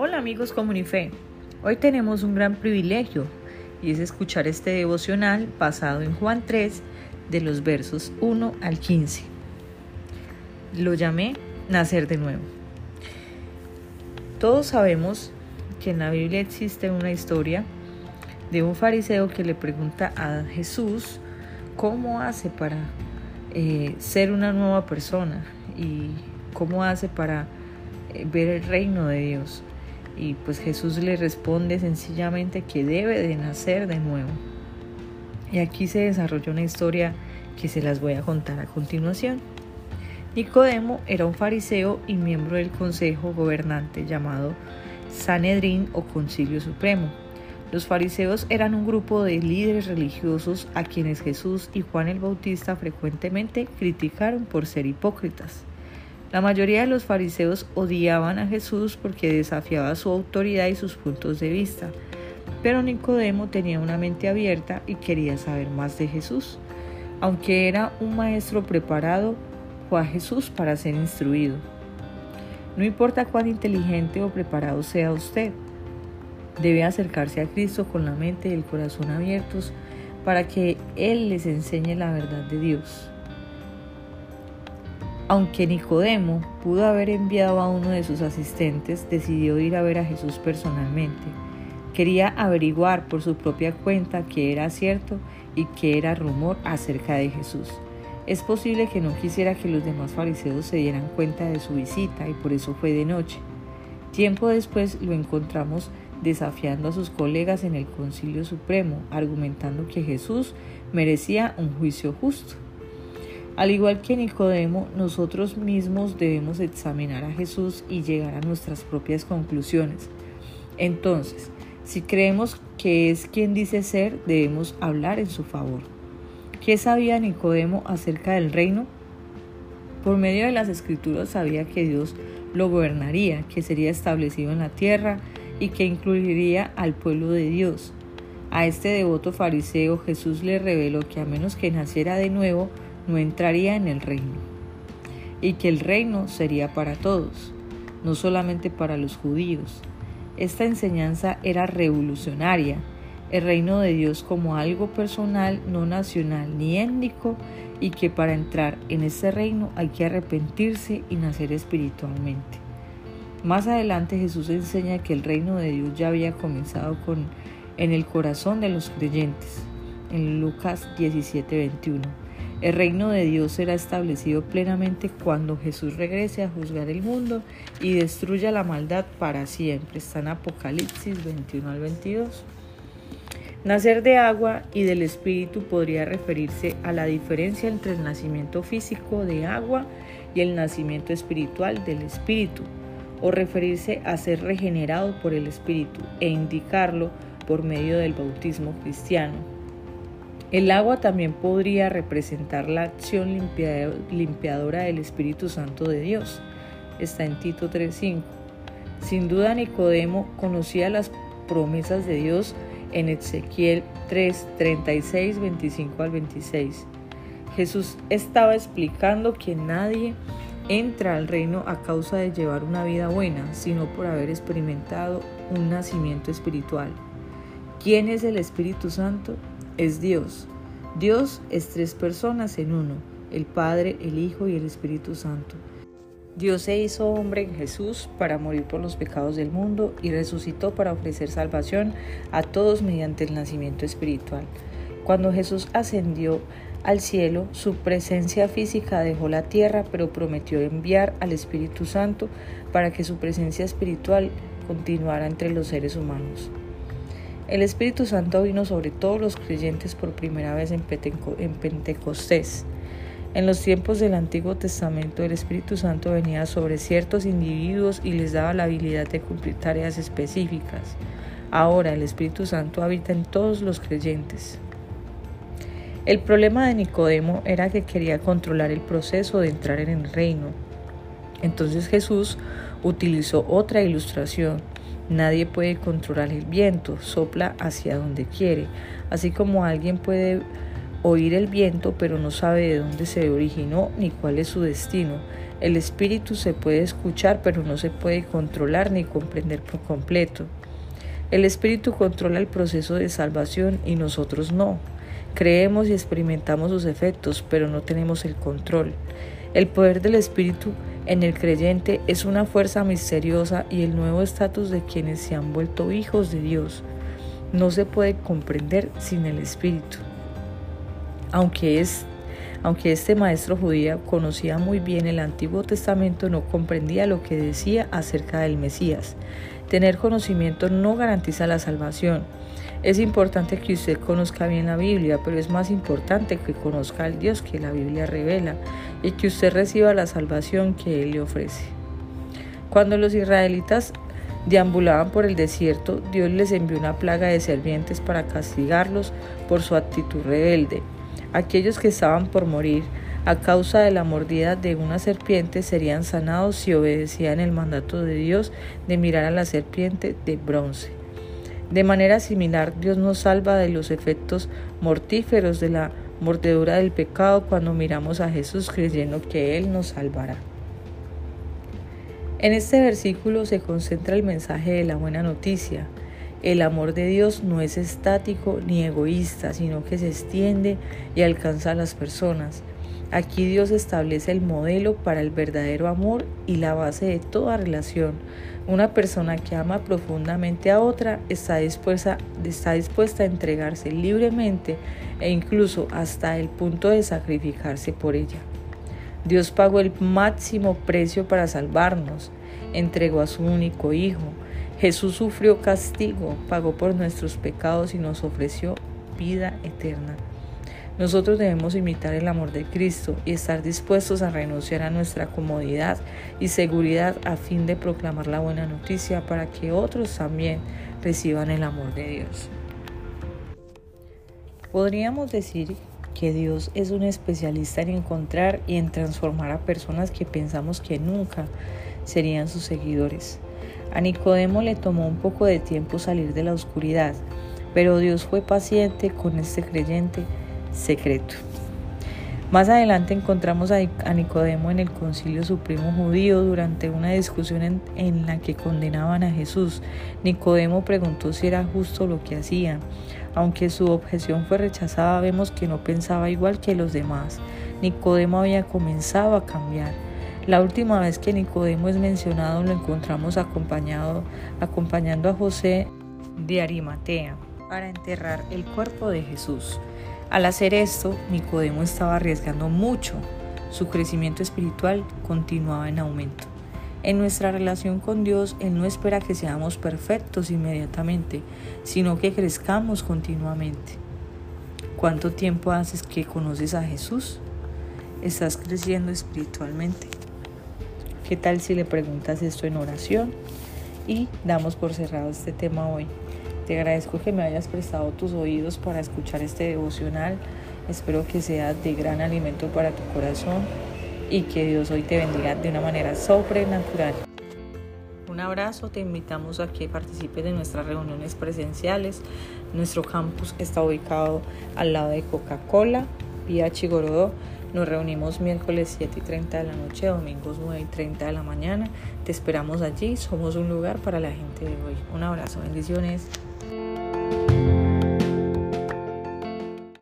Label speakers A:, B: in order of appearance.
A: Hola amigos Comunife, hoy tenemos un gran privilegio y es escuchar este devocional basado en Juan 3 de los versos 1 al 15. Lo llamé Nacer de nuevo. Todos sabemos que en la Biblia existe una historia de un fariseo que le pregunta a Jesús cómo hace para eh, ser una nueva persona y cómo hace para eh, ver el reino de Dios. Y pues Jesús le responde sencillamente que debe de nacer de nuevo. Y aquí se desarrolla una historia que se las voy a contar a continuación. Nicodemo era un fariseo y miembro del consejo gobernante llamado Sanedrín o Concilio Supremo. Los fariseos eran un grupo de líderes religiosos a quienes Jesús y Juan el Bautista frecuentemente criticaron por ser hipócritas. La mayoría de los fariseos odiaban a Jesús porque desafiaba su autoridad y sus puntos de vista, pero Nicodemo tenía una mente abierta y quería saber más de Jesús. Aunque era un maestro preparado, fue a Jesús para ser instruido. No importa cuán inteligente o preparado sea usted, debe acercarse a Cristo con la mente y el corazón abiertos para que Él les enseñe la verdad de Dios. Aunque Nicodemo pudo haber enviado a uno de sus asistentes, decidió ir a ver a Jesús personalmente. Quería averiguar por su propia cuenta qué era cierto y qué era rumor acerca de Jesús. Es posible que no quisiera que los demás fariseos se dieran cuenta de su visita y por eso fue de noche. Tiempo después lo encontramos desafiando a sus colegas en el Concilio Supremo, argumentando que Jesús merecía un juicio justo. Al igual que Nicodemo, nosotros mismos debemos examinar a Jesús y llegar a nuestras propias conclusiones. Entonces, si creemos que es quien dice ser, debemos hablar en su favor. ¿Qué sabía Nicodemo acerca del reino? Por medio de las escrituras sabía que Dios lo gobernaría, que sería establecido en la tierra y que incluiría al pueblo de Dios. A este devoto fariseo Jesús le reveló que a menos que naciera de nuevo, no entraría en el reino, y que el reino sería para todos, no solamente para los judíos. Esta enseñanza era revolucionaria, el reino de Dios como algo personal, no nacional ni étnico, y que para entrar en ese reino hay que arrepentirse y nacer espiritualmente. Más adelante Jesús enseña que el reino de Dios ya había comenzado con, en el corazón de los creyentes, en Lucas 17:21 el reino de Dios será establecido plenamente cuando Jesús regrese a juzgar el mundo y destruya la maldad para siempre. Está Apocalipsis 21 al 22. Nacer de agua y del Espíritu podría referirse a la diferencia entre el nacimiento físico de agua y el nacimiento espiritual del Espíritu, o referirse a ser regenerado por el Espíritu e indicarlo por medio del bautismo cristiano. El agua también podría representar la acción limpiadora del Espíritu Santo de Dios. Está en Tito 3.5. Sin duda Nicodemo conocía las promesas de Dios en Ezequiel 3, 36, 25 al 26. Jesús estaba explicando que nadie entra al reino a causa de llevar una vida buena, sino por haber experimentado un nacimiento espiritual. ¿Quién es el Espíritu Santo? Es Dios. Dios es tres personas en uno, el Padre, el Hijo y el Espíritu Santo. Dios se hizo hombre en Jesús para morir por los pecados del mundo y resucitó para ofrecer salvación a todos mediante el nacimiento espiritual. Cuando Jesús ascendió al cielo, su presencia física dejó la tierra, pero prometió enviar al Espíritu Santo para que su presencia espiritual continuara entre los seres humanos. El Espíritu Santo vino sobre todos los creyentes por primera vez en Pentecostés. En los tiempos del Antiguo Testamento el Espíritu Santo venía sobre ciertos individuos y les daba la habilidad de cumplir tareas específicas. Ahora el Espíritu Santo habita en todos los creyentes. El problema de Nicodemo era que quería controlar el proceso de entrar en el reino. Entonces Jesús utilizó otra ilustración Nadie puede controlar el viento, sopla hacia donde quiere, así como alguien puede oír el viento, pero no sabe de dónde se originó ni cuál es su destino. El espíritu se puede escuchar, pero no se puede controlar ni comprender por completo. El espíritu controla el proceso de salvación y nosotros no. Creemos y experimentamos sus efectos, pero no tenemos el control. El poder del espíritu en el creyente es una fuerza misteriosa y el nuevo estatus de quienes se han vuelto hijos de Dios. No se puede comprender sin el espíritu. Aunque, es, aunque este maestro judío conocía muy bien el Antiguo Testamento, no comprendía lo que decía acerca del Mesías. Tener conocimiento no garantiza la salvación. Es importante que usted conozca bien la Biblia, pero es más importante que conozca al Dios que la Biblia revela y que usted reciba la salvación que Él le ofrece. Cuando los israelitas deambulaban por el desierto, Dios les envió una plaga de serpientes para castigarlos por su actitud rebelde. Aquellos que estaban por morir a causa de la mordida de una serpiente serían sanados si obedecían el mandato de Dios de mirar a la serpiente de bronce. De manera similar, Dios nos salva de los efectos mortíferos de la mordedura del pecado cuando miramos a Jesús creyendo que Él nos salvará. En este versículo se concentra el mensaje de la buena noticia. El amor de Dios no es estático ni egoísta, sino que se extiende y alcanza a las personas. Aquí Dios establece el modelo para el verdadero amor y la base de toda relación. Una persona que ama profundamente a otra está dispuesta, está dispuesta a entregarse libremente e incluso hasta el punto de sacrificarse por ella. Dios pagó el máximo precio para salvarnos, entregó a su único Hijo, Jesús sufrió castigo, pagó por nuestros pecados y nos ofreció vida eterna. Nosotros debemos imitar el amor de Cristo y estar dispuestos a renunciar a nuestra comodidad y seguridad a fin de proclamar la buena noticia para que otros también reciban el amor de Dios. Podríamos decir que Dios es un especialista en encontrar y en transformar a personas que pensamos que nunca serían sus seguidores. A Nicodemo le tomó un poco de tiempo salir de la oscuridad, pero Dios fue paciente con este creyente secreto. Más adelante encontramos a Nicodemo en el Concilio Supremo Judío durante una discusión en, la que condenaban a Jesús. Nicodemo preguntó si era justo lo que hacía. Aunque su objeción fue rechazada, vemos que no pensaba igual que los demás. Nicodemo había comenzado a cambiar. La última vez que Nicodemo es mencionado lo encontramos acompañado, acompañando a José de Arimatea para enterrar el cuerpo de Jesús. Al hacer esto, Nicodemo estaba arriesgando mucho. Su crecimiento espiritual continuaba en aumento. En nuestra relación con Dios, Él no espera que seamos perfectos inmediatamente, sino que crezcamos continuamente. ¿Cuánto tiempo haces que conoces a Jesús? ¿Estás creciendo espiritualmente? ¿Qué tal si le preguntas esto en oración? Y damos por cerrado este tema hoy. Te agradezco que me hayas prestado tus oídos para escuchar este devocional. Espero que sea de gran alimento para tu corazón y que Dios hoy te bendiga de una manera sobrenatural. Un abrazo, te invitamos a que participes de nuestras reuniones presenciales. Nuestro campus está ubicado al lado de Coca-Cola, vía Chigorodó. Nos reunimos miércoles 7 y 30 de la noche, domingos 9 y 30 de la mañana. Te esperamos allí. Somos un lugar para la gente de hoy. Un abrazo, bendiciones.